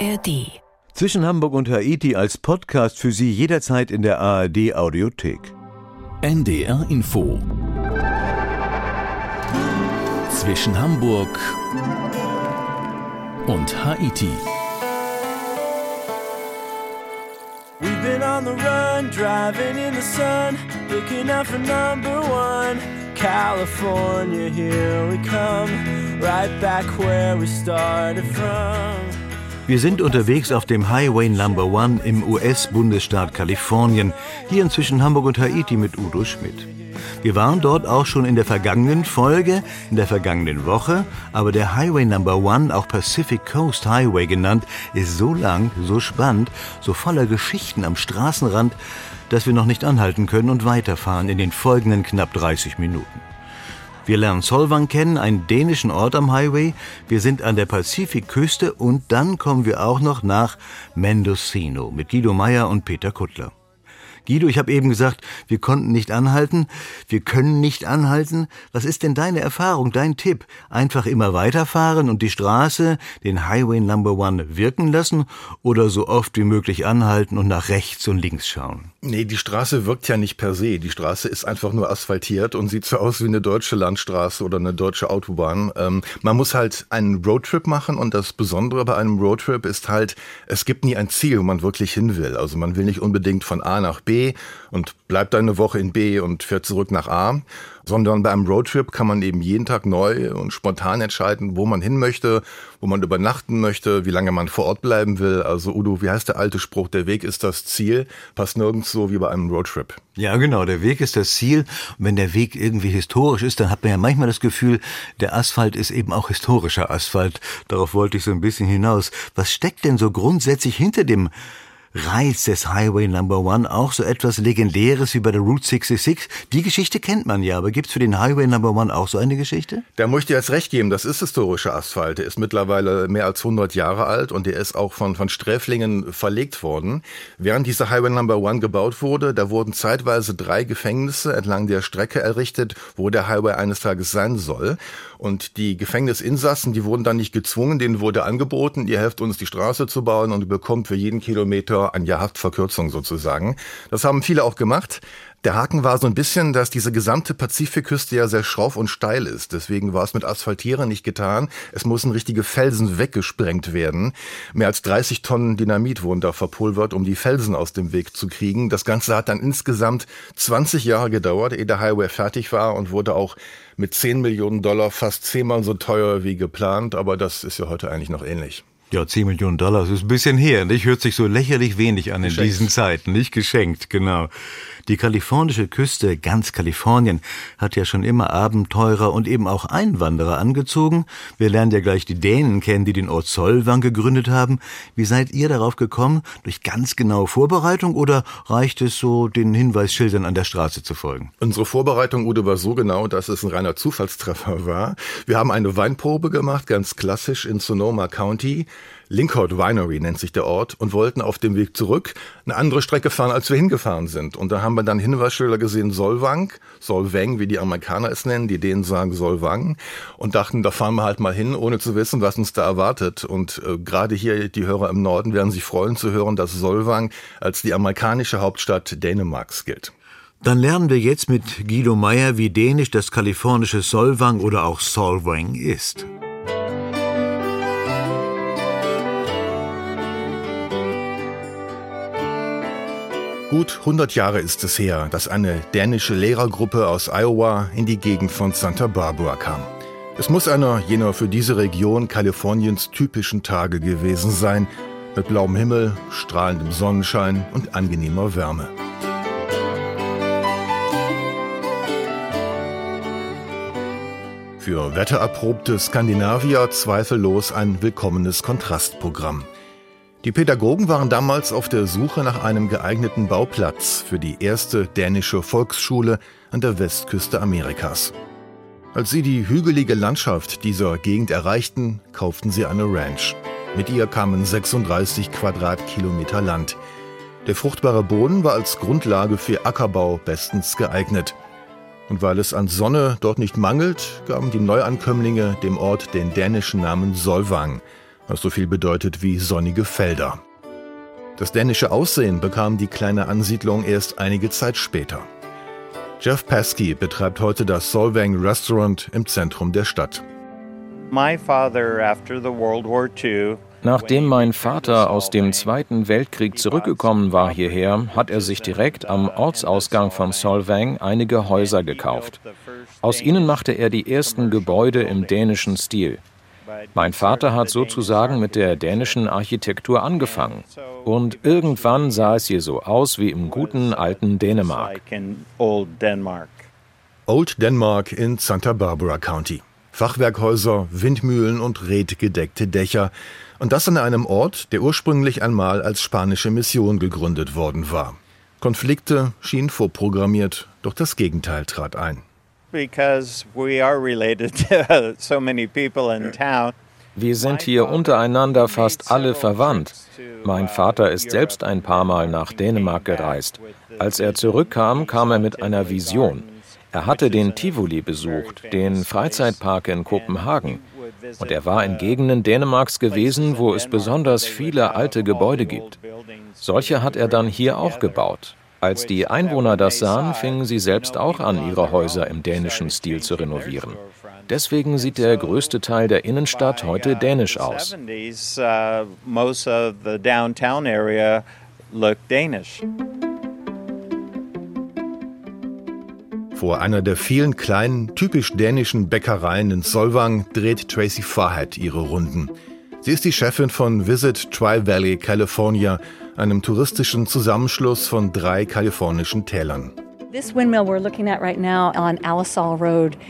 ARD. Zwischen Hamburg und Haiti als Podcast für Sie jederzeit in der ARD Audiothek. NDR Info. Zwischen Hamburg und Haiti. We've been on the run, driving in the sun, looking out for number one. California, here we come, right back where we started from. Wir sind unterwegs auf dem Highway Number One im US-Bundesstaat Kalifornien, hier inzwischen Hamburg und Haiti mit Udo Schmidt. Wir waren dort auch schon in der vergangenen Folge, in der vergangenen Woche, aber der Highway Number One, auch Pacific Coast Highway genannt, ist so lang, so spannend, so voller Geschichten am Straßenrand, dass wir noch nicht anhalten können und weiterfahren in den folgenden knapp 30 Minuten. Wir lernen Solvang kennen, einen dänischen Ort am Highway. Wir sind an der Pazifikküste und dann kommen wir auch noch nach Mendocino mit Guido Meyer und Peter Kuttler. Guido, ich habe eben gesagt, wir konnten nicht anhalten, wir können nicht anhalten. Was ist denn deine Erfahrung, dein Tipp? Einfach immer weiterfahren und die Straße, den Highway Number One wirken lassen oder so oft wie möglich anhalten und nach rechts und links schauen? Nee, die Straße wirkt ja nicht per se. Die Straße ist einfach nur asphaltiert und sieht so aus wie eine deutsche Landstraße oder eine deutsche Autobahn. Ähm, man muss halt einen Roadtrip machen und das Besondere bei einem Roadtrip ist halt, es gibt nie ein Ziel, wo man wirklich hin will. Also man will nicht unbedingt von A nach B und bleibt eine Woche in B und fährt zurück nach A, sondern bei einem Roadtrip kann man eben jeden Tag neu und spontan entscheiden, wo man hin möchte, wo man übernachten möchte, wie lange man vor Ort bleiben will. Also Udo, wie heißt der alte Spruch, der Weg ist das Ziel, passt nirgends so wie bei einem Roadtrip. Ja, genau, der Weg ist das Ziel. Und wenn der Weg irgendwie historisch ist, dann hat man ja manchmal das Gefühl, der Asphalt ist eben auch historischer Asphalt. Darauf wollte ich so ein bisschen hinaus. Was steckt denn so grundsätzlich hinter dem Reiz des Highway Number One auch so etwas Legendäres wie bei der Route 66? Die Geschichte kennt man ja, aber gibt's für den Highway Number One auch so eine Geschichte? Da muss ich dir jetzt recht geben, das ist historischer Asphalt. Der ist mittlerweile mehr als 100 Jahre alt und der ist auch von, von Sträflingen verlegt worden. Während dieser Highway Number One gebaut wurde, da wurden zeitweise drei Gefängnisse entlang der Strecke errichtet, wo der Highway eines Tages sein soll. Und die Gefängnisinsassen, die wurden dann nicht gezwungen, denen wurde angeboten, ihr helft uns die Straße zu bauen und bekommt für jeden Kilometer ein Jahr Haftverkürzung sozusagen. Das haben viele auch gemacht. Der Haken war so ein bisschen, dass diese gesamte Pazifikküste ja sehr schroff und steil ist. Deswegen war es mit Asphaltieren nicht getan. Es mussten richtige Felsen weggesprengt werden. Mehr als 30 Tonnen Dynamit wurden da verpulvert, um die Felsen aus dem Weg zu kriegen. Das Ganze hat dann insgesamt 20 Jahre gedauert, ehe der Highway fertig war und wurde auch mit 10 Millionen Dollar fast zehnmal so teuer wie geplant. Aber das ist ja heute eigentlich noch ähnlich. Ja, 10 Millionen Dollar, das ist ein bisschen her, nicht? Hört sich so lächerlich wenig an Geschenkt. in diesen Zeiten, nicht geschenkt, genau. Die kalifornische Küste, ganz Kalifornien, hat ja schon immer Abenteurer und eben auch Einwanderer angezogen. Wir lernen ja gleich die Dänen kennen, die den Ort Solvang gegründet haben. Wie seid ihr darauf gekommen? Durch ganz genaue Vorbereitung oder reicht es so, den Hinweisschildern an der Straße zu folgen? Unsere Vorbereitung, Udo, war so genau, dass es ein reiner Zufallstreffer war. Wir haben eine Weinprobe gemacht, ganz klassisch in Sonoma County. Linkhout Winery nennt sich der Ort und wollten auf dem Weg zurück eine andere Strecke fahren, als wir hingefahren sind. Und da haben wir dann Hinweisschilder gesehen, Solvang, Solvang, wie die Amerikaner es nennen, die Dänen sagen Solvang und dachten, da fahren wir halt mal hin, ohne zu wissen, was uns da erwartet. Und äh, gerade hier die Hörer im Norden werden sich freuen zu hören, dass Solvang als die amerikanische Hauptstadt Dänemarks gilt. Dann lernen wir jetzt mit Guido Meyer, wie dänisch das kalifornische Solvang oder auch Solvang ist. Gut 100 Jahre ist es her, dass eine dänische Lehrergruppe aus Iowa in die Gegend von Santa Barbara kam. Es muss einer jener für diese Region Kaliforniens typischen Tage gewesen sein, mit blauem Himmel, strahlendem Sonnenschein und angenehmer Wärme. Für wettererprobte Skandinavier zweifellos ein willkommenes Kontrastprogramm. Die Pädagogen waren damals auf der Suche nach einem geeigneten Bauplatz für die erste dänische Volksschule an der Westküste Amerikas. Als sie die hügelige Landschaft dieser Gegend erreichten, kauften sie eine Ranch. Mit ihr kamen 36 Quadratkilometer Land. Der fruchtbare Boden war als Grundlage für Ackerbau bestens geeignet. Und weil es an Sonne dort nicht mangelt, gaben die Neuankömmlinge dem Ort den dänischen Namen Solvang – was so viel bedeutet wie sonnige Felder. Das dänische Aussehen bekam die kleine Ansiedlung erst einige Zeit später. Jeff Paskey betreibt heute das Solvang Restaurant im Zentrum der Stadt. Nachdem mein Vater aus dem Zweiten Weltkrieg zurückgekommen war hierher, hat er sich direkt am Ortsausgang von Solvang einige Häuser gekauft. Aus ihnen machte er die ersten Gebäude im dänischen Stil. Mein Vater hat sozusagen mit der dänischen Architektur angefangen. Und irgendwann sah es hier so aus wie im guten alten Dänemark. Old Denmark in Santa Barbara County. Fachwerkhäuser, Windmühlen und redgedeckte Dächer. Und das an einem Ort, der ursprünglich einmal als spanische Mission gegründet worden war. Konflikte schienen vorprogrammiert, doch das Gegenteil trat ein because we are related to so many people in town. Wir sind hier untereinander fast alle verwandt. Mein Vater ist selbst ein paar Mal nach Dänemark gereist. Als er zurückkam, kam er mit einer Vision. Er hatte den Tivoli besucht, den Freizeitpark in Kopenhagen. Und er war in Gegenden Dänemarks gewesen, wo es besonders viele alte Gebäude gibt. Solche hat er dann hier auch gebaut. Als die Einwohner das sahen, fingen sie selbst auch an, ihre Häuser im dänischen Stil zu renovieren. Deswegen sieht der größte Teil der Innenstadt heute dänisch aus. Vor einer der vielen kleinen, typisch dänischen Bäckereien in Solvang dreht Tracy Farhat ihre Runden. Sie ist die Chefin von Visit Tri Valley, California, einem touristischen Zusammenschluss von drei kalifornischen Tälern.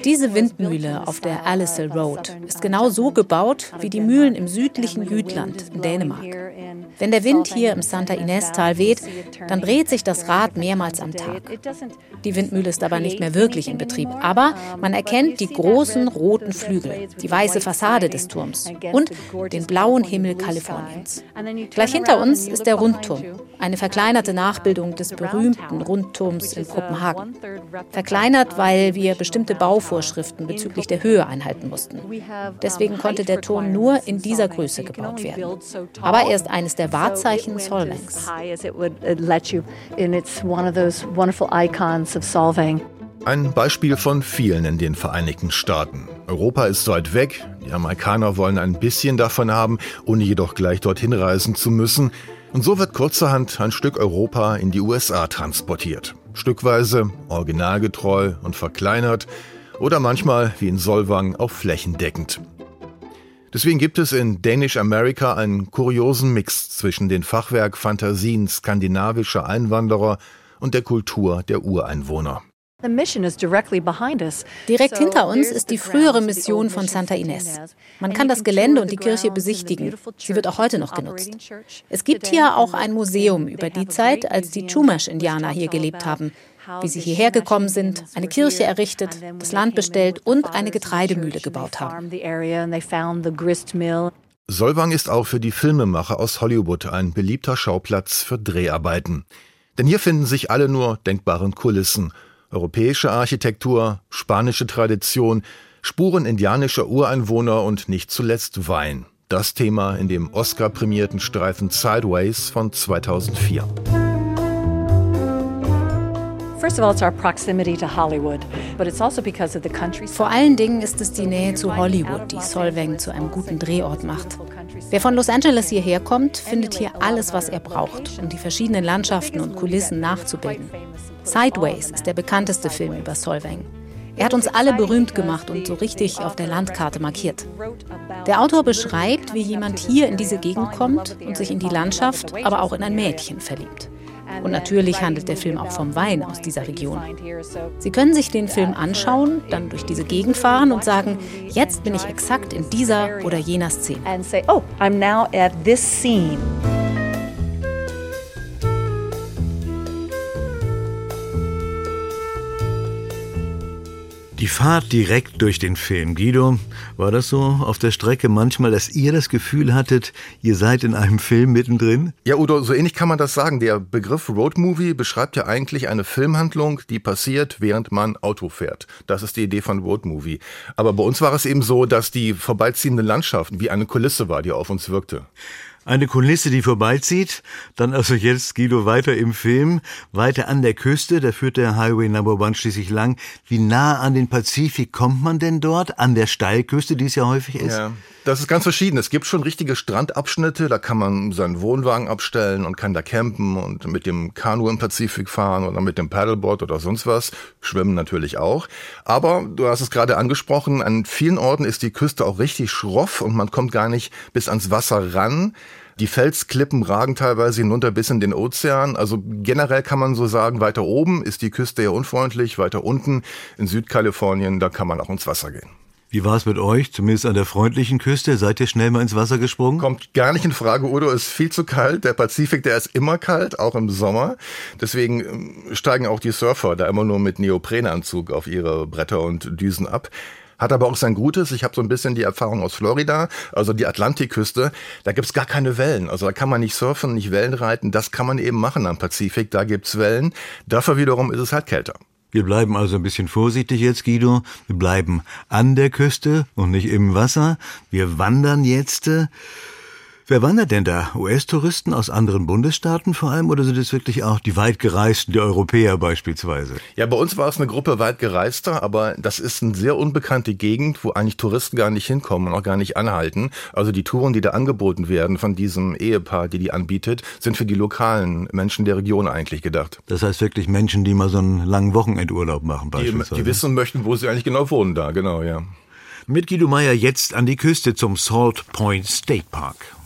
Diese Windmühle auf der Alisal Road ist genau so gebaut wie die Mühlen im südlichen Jütland in Dänemark. Wenn der Wind hier im Santa Ines-Tal weht, dann dreht sich das Rad mehrmals am Tag. Die Windmühle ist aber nicht mehr wirklich in Betrieb. Aber man erkennt die großen roten Flügel, die weiße Fassade des Turms und den blauen Himmel Kaliforniens. Gleich hinter uns ist der Rundturm, eine verkleinerte Nachbildung des berühmten Rundturms in Kopenhagen. Verkleinert, weil wir bestimmte Bauvorschriften bezüglich der Höhe einhalten mussten. Deswegen konnte der Turm nur in dieser Größe gebaut werden. Aber er ist eines der Wahrzeichen Solvangs. Ein Beispiel von vielen in den Vereinigten Staaten. Europa ist weit weg, die Amerikaner wollen ein bisschen davon haben, ohne jedoch gleich dorthin reisen zu müssen. Und so wird kurzerhand ein Stück Europa in die USA transportiert. Stückweise, originalgetreu und verkleinert oder manchmal, wie in Solvang, auch flächendeckend. Deswegen gibt es in Danish America einen kuriosen Mix zwischen den Fachwerkfantasien skandinavischer Einwanderer und der Kultur der Ureinwohner. Direkt hinter uns ist die frühere Mission von Santa Ines. Man kann das Gelände und die Kirche besichtigen. Sie wird auch heute noch genutzt. Es gibt hier auch ein Museum über die Zeit, als die Chumash-Indianer hier gelebt haben wie sie hierher gekommen sind, eine Kirche errichtet, das Land bestellt und eine Getreidemühle gebaut haben. Solvang ist auch für die Filmemacher aus Hollywood ein beliebter Schauplatz für Dreharbeiten. Denn hier finden sich alle nur denkbaren Kulissen. Europäische Architektur, spanische Tradition, Spuren indianischer Ureinwohner und nicht zuletzt Wein. Das Thema in dem Oscar-prämierten Streifen Sideways von 2004. Also Vor allen Dingen ist es die Nähe zu Hollywood, die Solvang zu einem guten Drehort macht. Wer von Los Angeles hierher kommt, findet hier alles, was er braucht, um die verschiedenen Landschaften und Kulissen nachzubilden. Sideways ist der bekannteste Film über Solvang. Er hat uns alle berühmt gemacht und so richtig auf der Landkarte markiert. Der Autor beschreibt, wie jemand hier in diese Gegend kommt und sich in die Landschaft, aber auch in ein Mädchen verliebt. Und natürlich handelt der Film auch vom Wein aus dieser Region. Sie können sich den Film anschauen, dann durch diese Gegend fahren und sagen, jetzt bin ich exakt in dieser oder jener Szene. Die Fahrt direkt durch den Film. Guido, war das so auf der Strecke manchmal, dass ihr das Gefühl hattet, ihr seid in einem Film mittendrin? Ja, Udo, so ähnlich kann man das sagen. Der Begriff Roadmovie beschreibt ja eigentlich eine Filmhandlung, die passiert, während man Auto fährt. Das ist die Idee von Roadmovie. Aber bei uns war es eben so, dass die vorbeiziehenden Landschaften wie eine Kulisse war, die auf uns wirkte. Eine Kulisse, die vorbeizieht. Dann also jetzt Guido weiter im Film, weiter an der Küste. Da führt der Highway Number One schließlich lang. Wie nah an den Pazifik kommt man denn dort? An der Steilküste, die es ja häufig ist? Ja, das ist ganz verschieden. Es gibt schon richtige Strandabschnitte. Da kann man seinen Wohnwagen abstellen und kann da campen und mit dem Kanu im Pazifik fahren oder mit dem Paddleboard oder sonst was. Schwimmen natürlich auch. Aber du hast es gerade angesprochen, an vielen Orten ist die Küste auch richtig schroff und man kommt gar nicht bis ans Wasser ran. Die Felsklippen ragen teilweise hinunter bis in den Ozean. Also generell kann man so sagen, weiter oben ist die Küste eher unfreundlich, weiter unten in Südkalifornien, da kann man auch ins Wasser gehen. Wie war es mit euch, zumindest an der freundlichen Küste? Seid ihr schnell mal ins Wasser gesprungen? Kommt gar nicht in Frage, Udo, ist viel zu kalt. Der Pazifik, der ist immer kalt, auch im Sommer. Deswegen ähm, steigen auch die Surfer da immer nur mit Neoprenanzug auf ihre Bretter und Düsen ab. Hat aber auch sein Gutes. Ich habe so ein bisschen die Erfahrung aus Florida, also die Atlantikküste. Da gibt's gar keine Wellen. Also da kann man nicht surfen, nicht Wellen reiten. Das kann man eben machen am Pazifik. Da gibt's Wellen. Dafür wiederum ist es halt kälter. Wir bleiben also ein bisschen vorsichtig jetzt, Guido. Wir bleiben an der Küste und nicht im Wasser. Wir wandern jetzt. Wer wandert denn da? US-Touristen aus anderen Bundesstaaten vor allem oder sind es wirklich auch die weitgereisten, die Europäer beispielsweise? Ja, bei uns war es eine Gruppe weitgereister, aber das ist eine sehr unbekannte Gegend, wo eigentlich Touristen gar nicht hinkommen und auch gar nicht anhalten. Also die Touren, die da angeboten werden von diesem Ehepaar, die die anbietet, sind für die lokalen Menschen der Region eigentlich gedacht. Das heißt wirklich Menschen, die mal so einen langen Wochenendurlaub machen beispielsweise? Die, die wissen möchten, wo sie eigentlich genau wohnen da, genau, ja. Mit Guido Meyer jetzt an die Küste zum Salt Point State Park.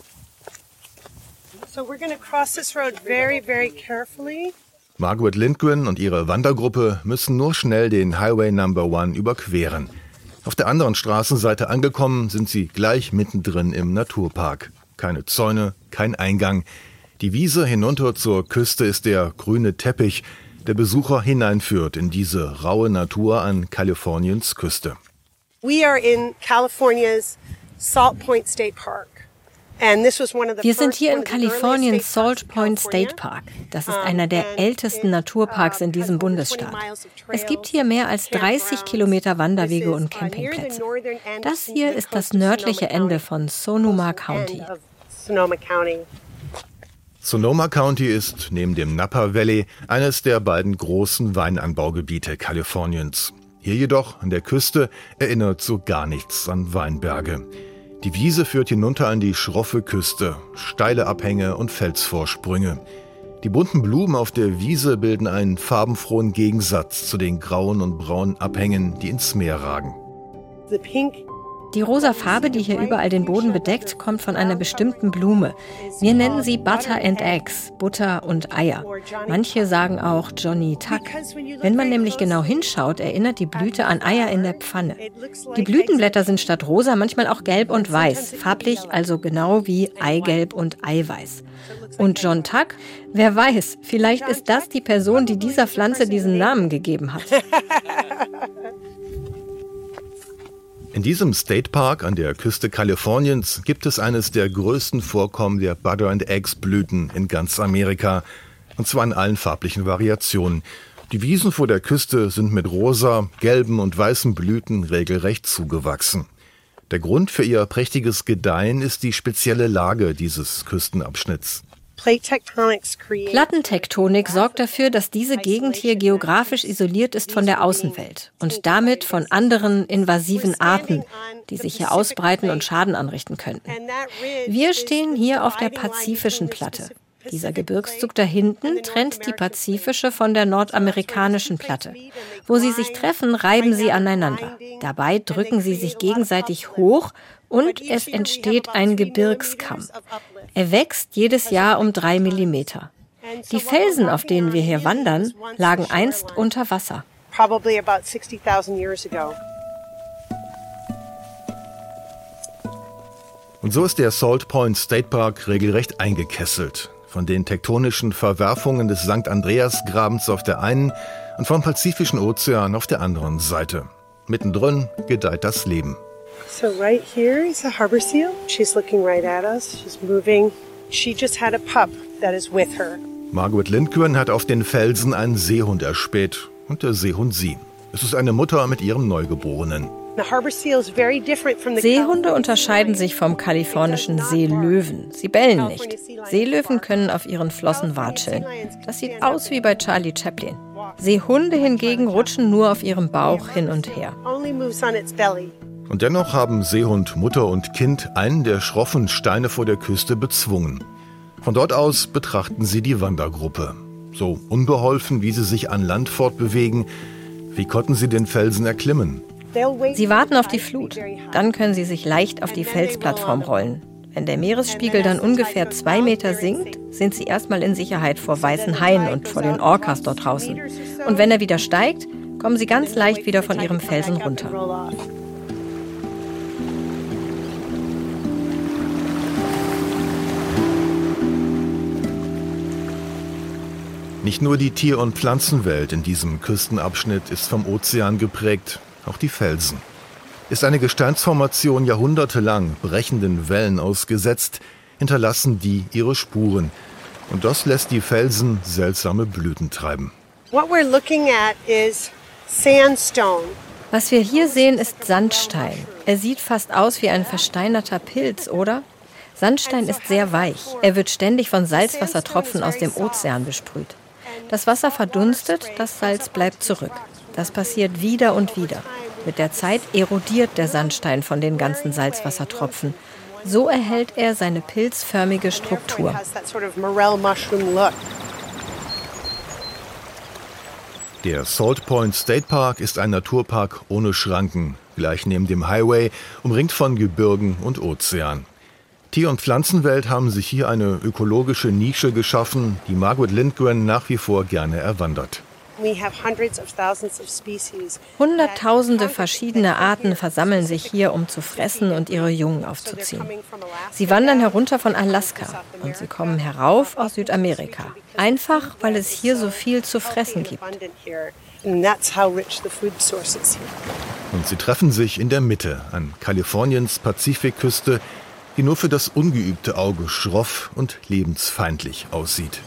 So we're going to cross this road very, very carefully. Margaret Lindgren und ihre Wandergruppe müssen nur schnell den Highway Number One überqueren. Auf der anderen Straßenseite angekommen, sind sie gleich mittendrin im Naturpark. Keine Zäune, kein Eingang. Die Wiese hinunter zur Küste ist der grüne Teppich, der Besucher hineinführt in diese raue Natur an Kaliforniens Küste. We are in California's Salt Point State Park. Wir sind hier in Kaliforniens Salt Point State Park. Das ist einer der ältesten Naturparks in diesem Bundesstaat. Es gibt hier mehr als 30 Kilometer Wanderwege und Campingplätze. Das hier ist das nördliche Ende von Sonoma County. Sonoma County ist neben dem Napa Valley eines der beiden großen Weinanbaugebiete Kaliforniens. Hier jedoch an der Küste erinnert so gar nichts an Weinberge. Die Wiese führt hinunter an die schroffe Küste, steile Abhänge und Felsvorsprünge. Die bunten Blumen auf der Wiese bilden einen farbenfrohen Gegensatz zu den grauen und braunen Abhängen, die ins Meer ragen. The pink die rosa Farbe, die hier überall den Boden bedeckt, kommt von einer bestimmten Blume. Wir nennen sie Butter and Eggs, Butter und Eier. Manche sagen auch Johnny Tuck. Wenn man nämlich genau hinschaut, erinnert die Blüte an Eier in der Pfanne. Die Blütenblätter sind statt rosa manchmal auch gelb und weiß, farblich also genau wie Eigelb und Eiweiß. Und John Tuck? Wer weiß, vielleicht ist das die Person, die dieser Pflanze diesen Namen gegeben hat. In diesem State Park an der Küste Kaliforniens gibt es eines der größten Vorkommen der Butter and Eggs Blüten in ganz Amerika, und zwar in allen farblichen Variationen. Die Wiesen vor der Küste sind mit rosa, gelben und weißen Blüten regelrecht zugewachsen. Der Grund für ihr prächtiges Gedeihen ist die spezielle Lage dieses Küstenabschnitts. Plattentektonik sorgt dafür, dass diese Gegend hier geografisch isoliert ist von der Außenwelt und damit von anderen invasiven Arten, die sich hier ausbreiten und Schaden anrichten könnten. Wir stehen hier auf der pazifischen Platte. Dieser Gebirgszug da hinten trennt die pazifische von der nordamerikanischen Platte. Wo sie sich treffen, reiben sie aneinander. Dabei drücken sie sich gegenseitig hoch und es entsteht ein Gebirgskamm. Er wächst jedes Jahr um drei Millimeter. Die Felsen, auf denen wir hier wandern, lagen einst unter Wasser. Und so ist der Salt Point State Park regelrecht eingekesselt. Von den tektonischen Verwerfungen des St. Andreas-Grabens auf der einen und vom Pazifischen Ozean auf der anderen Seite. Mittendrin gedeiht das Leben. So right here is a harbor seal. She's looking right at us. She's moving. She just had a pup that is with her. Margaret Lindgren hat auf den Felsen einen Seehund erspäht und der Seehund sie. Es ist eine Mutter mit ihrem Neugeborenen. Seehunde unterscheiden sich vom kalifornischen Seelöwen. Sie bellen nicht. Seelöwen können auf ihren Flossen watscheln. Das sieht aus wie bei Charlie Chaplin. Seehunde hingegen rutschen nur auf ihrem Bauch hin und her. Und dennoch haben Seehund Mutter und Kind einen der schroffen Steine vor der Küste bezwungen. Von dort aus betrachten sie die Wandergruppe. So unbeholfen, wie sie sich an Land fortbewegen, wie konnten sie den Felsen erklimmen? Sie warten auf die Flut. Dann können sie sich leicht auf die Felsplattform rollen. Wenn der Meeresspiegel dann ungefähr zwei Meter sinkt, sind sie erstmal in Sicherheit vor weißen Haien und vor den Orcas dort draußen. Und wenn er wieder steigt, kommen sie ganz leicht wieder von ihrem Felsen runter. Nicht nur die Tier- und Pflanzenwelt in diesem Küstenabschnitt ist vom Ozean geprägt, auch die Felsen. Ist eine Gesteinsformation jahrhundertelang brechenden Wellen ausgesetzt, hinterlassen die ihre Spuren. Und das lässt die Felsen seltsame Blüten treiben. What we're looking at is sandstone. Was wir hier sehen, ist Sandstein. Er sieht fast aus wie ein versteinerter Pilz, oder? Sandstein ist sehr weich. Er wird ständig von Salzwassertropfen aus dem Ozean besprüht. Das Wasser verdunstet, das Salz bleibt zurück. Das passiert wieder und wieder. Mit der Zeit erodiert der Sandstein von den ganzen Salzwassertropfen. So erhält er seine pilzförmige Struktur. Der Salt Point State Park ist ein Naturpark ohne Schranken, gleich neben dem Highway, umringt von Gebirgen und Ozean. Tier- und Pflanzenwelt haben sich hier eine ökologische Nische geschaffen, die Margaret Lindgren nach wie vor gerne erwandert. Hunderttausende verschiedene Arten versammeln sich hier, um zu fressen und ihre Jungen aufzuziehen. Sie wandern herunter von Alaska und sie kommen herauf aus Südamerika. Einfach, weil es hier so viel zu fressen gibt. Und sie treffen sich in der Mitte an Kaliforniens Pazifikküste die nur für das ungeübte Auge schroff und lebensfeindlich aussieht.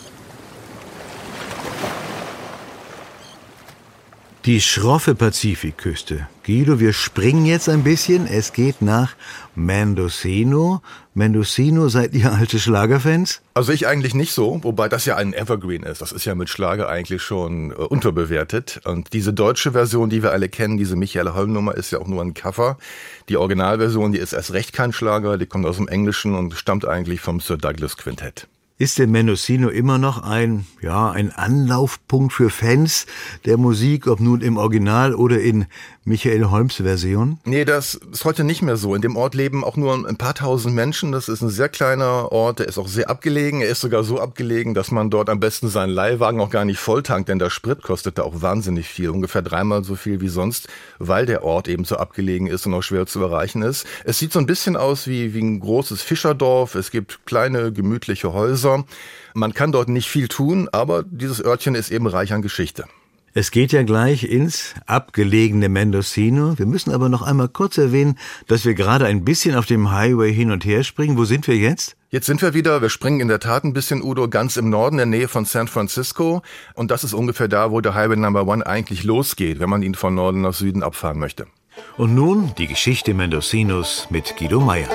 Die schroffe Pazifikküste. Guido, wir springen jetzt ein bisschen. Es geht nach Mendocino. Mendocino, seid ihr alte Schlagerfans? Also ich eigentlich nicht so, wobei das ja ein Evergreen ist. Das ist ja mit Schlager eigentlich schon äh, unterbewertet. Und diese deutsche Version, die wir alle kennen, diese Michael Holm Nummer, ist ja auch nur ein Cover. Die Originalversion, die ist erst recht kein Schlager, die kommt aus dem Englischen und stammt eigentlich vom Sir Douglas Quintett. Ist der Mendocino immer noch ein, ja, ein Anlaufpunkt für Fans der Musik, ob nun im Original oder in Michael Holmes Version? Nee, das ist heute nicht mehr so. In dem Ort leben auch nur ein paar tausend Menschen. Das ist ein sehr kleiner Ort, der ist auch sehr abgelegen. Er ist sogar so abgelegen, dass man dort am besten seinen Leihwagen auch gar nicht volltankt, denn der Sprit kostet da auch wahnsinnig viel, ungefähr dreimal so viel wie sonst, weil der Ort eben so abgelegen ist und auch schwer zu erreichen ist. Es sieht so ein bisschen aus wie, wie ein großes Fischerdorf. Es gibt kleine, gemütliche Häuser. Häuser. Man kann dort nicht viel tun, aber dieses Örtchen ist eben reich an Geschichte. Es geht ja gleich ins abgelegene Mendocino. Wir müssen aber noch einmal kurz erwähnen, dass wir gerade ein bisschen auf dem Highway hin und her springen. Wo sind wir jetzt? Jetzt sind wir wieder, wir springen in der Tat ein bisschen, Udo, ganz im Norden, in der Nähe von San Francisco. Und das ist ungefähr da, wo der Highway Number One eigentlich losgeht, wenn man ihn von Norden nach Süden abfahren möchte. Und nun die Geschichte Mendocinos mit Guido Meyer.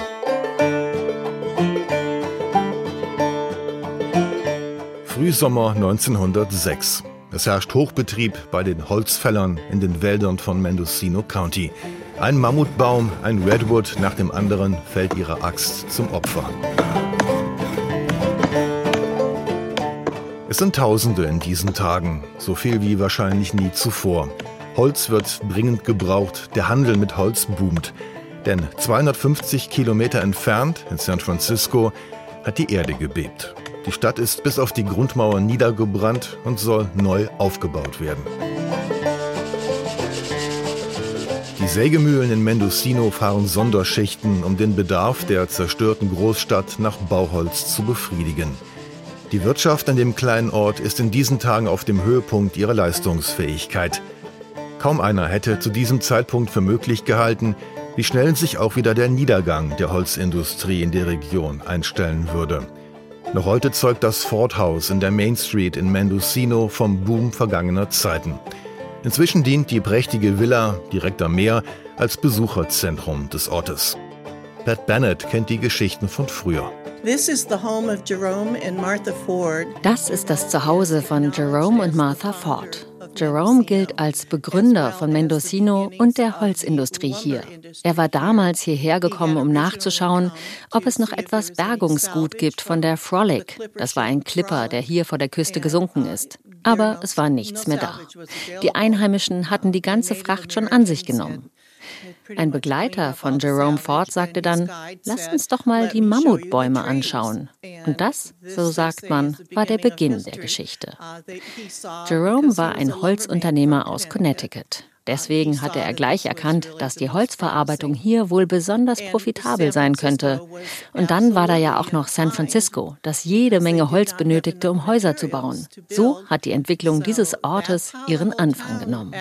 Frühsommer 1906. Es herrscht Hochbetrieb bei den Holzfällern in den Wäldern von Mendocino County. Ein Mammutbaum, ein Redwood nach dem anderen fällt ihrer Axt zum Opfer. Es sind Tausende in diesen Tagen, so viel wie wahrscheinlich nie zuvor. Holz wird dringend gebraucht, der Handel mit Holz boomt. Denn 250 Kilometer entfernt, in San Francisco, hat die Erde gebebt. Die Stadt ist bis auf die Grundmauern niedergebrannt und soll neu aufgebaut werden. Die Sägemühlen in Mendocino fahren Sonderschichten, um den Bedarf der zerstörten Großstadt nach Bauholz zu befriedigen. Die Wirtschaft an dem kleinen Ort ist in diesen Tagen auf dem Höhepunkt ihrer Leistungsfähigkeit. Kaum einer hätte zu diesem Zeitpunkt für möglich gehalten, wie schnell sich auch wieder der Niedergang der Holzindustrie in der Region einstellen würde. Noch heute zeugt das Ford House in der Main Street in Mendocino vom Boom vergangener Zeiten. Inzwischen dient die prächtige Villa direkt am Meer als Besucherzentrum des Ortes. Pat Bennett kennt die Geschichten von früher. Das ist das Zuhause von Jerome und Martha Ford. Jerome gilt als Begründer von Mendocino und der Holzindustrie hier. Er war damals hierher gekommen, um nachzuschauen, ob es noch etwas Bergungsgut gibt von der Frolic. Das war ein Clipper, der hier vor der Küste gesunken ist. Aber es war nichts mehr da. Die Einheimischen hatten die ganze Fracht schon an sich genommen. Ein Begleiter von Jerome Ford sagte dann, lasst uns doch mal die Mammutbäume anschauen. Und das, so sagt man, war der Beginn der Geschichte. Jerome war ein Holzunternehmer aus Connecticut. Deswegen hatte er gleich erkannt, dass die Holzverarbeitung hier wohl besonders profitabel sein könnte. Und dann war da ja auch noch San Francisco, das jede Menge Holz benötigte, um Häuser zu bauen. So hat die Entwicklung dieses Ortes ihren Anfang genommen.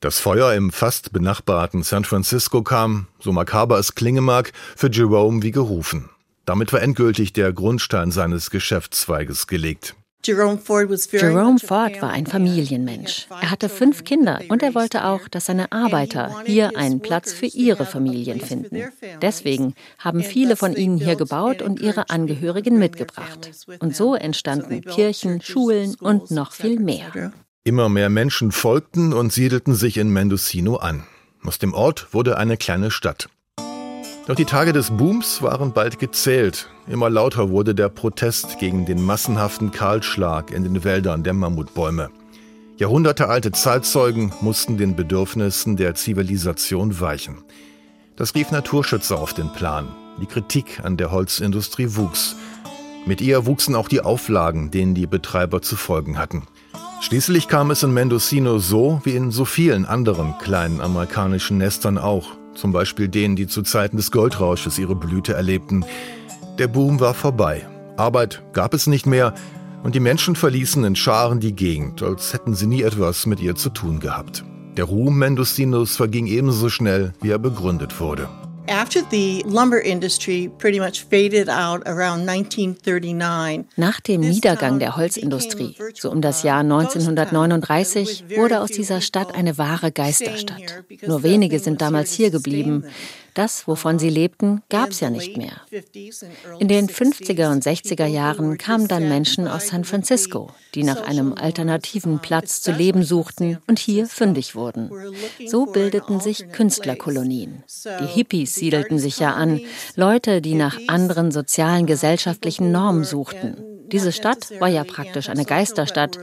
Das Feuer im fast benachbarten San Francisco kam, so makaber es klingen mag, für Jerome wie gerufen. Damit war endgültig der Grundstein seines Geschäftszweiges gelegt. Jerome Ford war ein Familienmensch. Er hatte fünf Kinder und er wollte auch, dass seine Arbeiter hier einen Platz für ihre Familien finden. Deswegen haben viele von ihnen hier gebaut und ihre Angehörigen mitgebracht. Und so entstanden Kirchen, Schulen und noch viel mehr. Immer mehr Menschen folgten und siedelten sich in Mendocino an. Aus dem Ort wurde eine kleine Stadt. Doch die Tage des Booms waren bald gezählt. Immer lauter wurde der Protest gegen den massenhaften Kahlschlag in den Wäldern der Mammutbäume. Jahrhundertealte Zeitzeugen mussten den Bedürfnissen der Zivilisation weichen. Das rief Naturschützer auf den Plan. Die Kritik an der Holzindustrie wuchs. Mit ihr wuchsen auch die Auflagen, denen die Betreiber zu folgen hatten. Schließlich kam es in Mendocino so wie in so vielen anderen kleinen amerikanischen Nestern auch, zum Beispiel denen, die zu Zeiten des Goldrausches ihre Blüte erlebten. Der Boom war vorbei. Arbeit gab es nicht mehr und die Menschen verließen in Scharen die Gegend, als hätten sie nie etwas mit ihr zu tun gehabt. Der Ruhm Mendocinos verging ebenso schnell, wie er begründet wurde. Nach dem Niedergang der Holzindustrie, so um das Jahr 1939, wurde aus dieser Stadt eine wahre Geisterstadt. Nur wenige sind damals hier geblieben. Das, wovon sie lebten, gab es ja nicht mehr. In den 50er und 60er Jahren kamen dann Menschen aus San Francisco, die nach einem alternativen Platz zu leben suchten und hier fündig wurden. So bildeten sich Künstlerkolonien. Die Hippies siedelten sich ja an, Leute, die nach anderen sozialen, gesellschaftlichen Normen suchten. Diese Stadt war ja praktisch eine Geisterstadt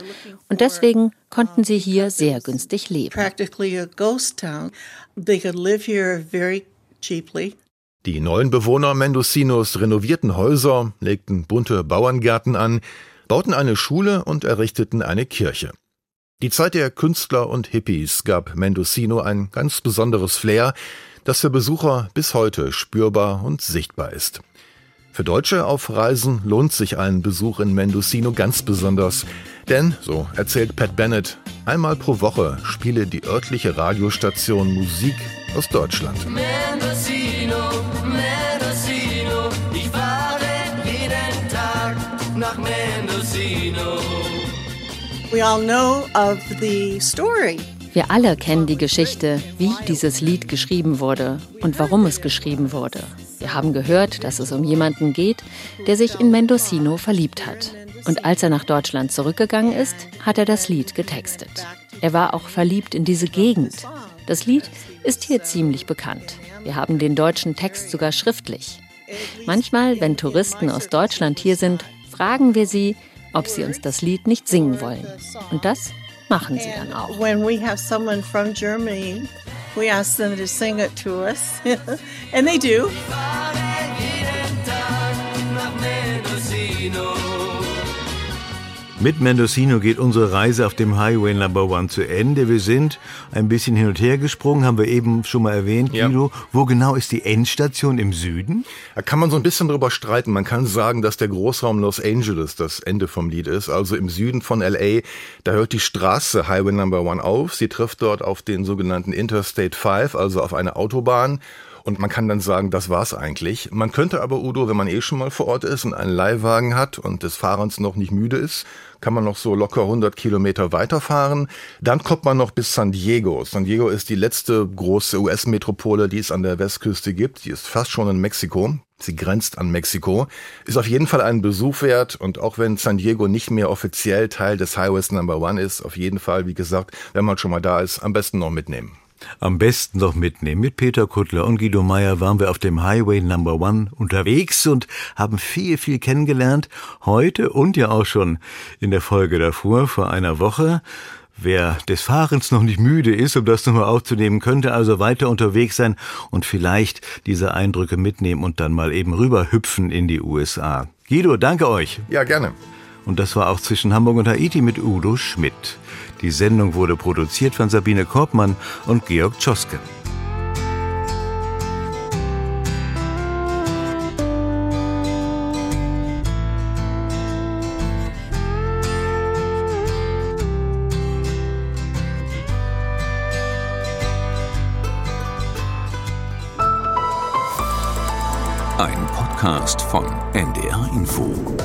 und deswegen konnten sie hier sehr günstig leben. Die neuen Bewohner Mendocinos renovierten Häuser, legten bunte Bauerngärten an, bauten eine Schule und errichteten eine Kirche. Die Zeit der Künstler und Hippies gab Mendocino ein ganz besonderes Flair, das für Besucher bis heute spürbar und sichtbar ist. Für Deutsche auf Reisen lohnt sich ein Besuch in Mendocino ganz besonders, denn, so erzählt Pat Bennett, einmal pro Woche spiele die örtliche Radiostation Musik aus Deutschland. Mendocino, Mendocino, ich fahre jeden Tag nach Mendocino. We all know of the story wir alle kennen die Geschichte, wie dieses Lied geschrieben wurde und warum es geschrieben wurde. Wir haben gehört, dass es um jemanden geht, der sich in Mendocino verliebt hat. Und als er nach Deutschland zurückgegangen ist, hat er das Lied getextet. Er war auch verliebt in diese Gegend. Das Lied ist hier ziemlich bekannt. Wir haben den deutschen Text sogar schriftlich. Manchmal, wenn Touristen aus Deutschland hier sind, fragen wir sie, ob sie uns das Lied nicht singen wollen. Und das machen sie dann auch. We ask them to sing it to us, and they do. Mit Mendocino geht unsere Reise auf dem Highway Number One zu Ende. Wir sind ein bisschen hin und her gesprungen, haben wir eben schon mal erwähnt, Guido. Ja. Wo genau ist die Endstation im Süden? Da kann man so ein bisschen drüber streiten. Man kann sagen, dass der Großraum Los Angeles das Ende vom Lied ist. Also im Süden von LA, da hört die Straße Highway Number One auf. Sie trifft dort auf den sogenannten Interstate 5, also auf eine Autobahn. Und man kann dann sagen, das war's eigentlich. Man könnte aber, Udo, wenn man eh schon mal vor Ort ist und einen Leihwagen hat und des Fahrens noch nicht müde ist, kann man noch so locker 100 Kilometer weiterfahren. Dann kommt man noch bis San Diego. San Diego ist die letzte große US-Metropole, die es an der Westküste gibt. Die ist fast schon in Mexiko. Sie grenzt an Mexiko, ist auf jeden Fall einen Besuch wert und auch wenn San Diego nicht mehr offiziell Teil des Highways Number One ist, auf jeden Fall, wie gesagt, wenn man schon mal da ist, am besten noch mitnehmen. Am besten noch mitnehmen. Mit Peter Kuttler und Guido Meyer waren wir auf dem Highway Number One unterwegs und haben viel, viel kennengelernt. Heute und ja auch schon in der Folge davor, vor einer Woche. Wer des Fahrens noch nicht müde ist, um das nochmal aufzunehmen, könnte also weiter unterwegs sein und vielleicht diese Eindrücke mitnehmen und dann mal eben rüberhüpfen in die USA. Guido, danke euch. Ja, gerne. Und das war auch zwischen Hamburg und Haiti mit Udo Schmidt. Die Sendung wurde produziert von Sabine Korbmann und Georg Tschoske. Ein Podcast von NDR Info.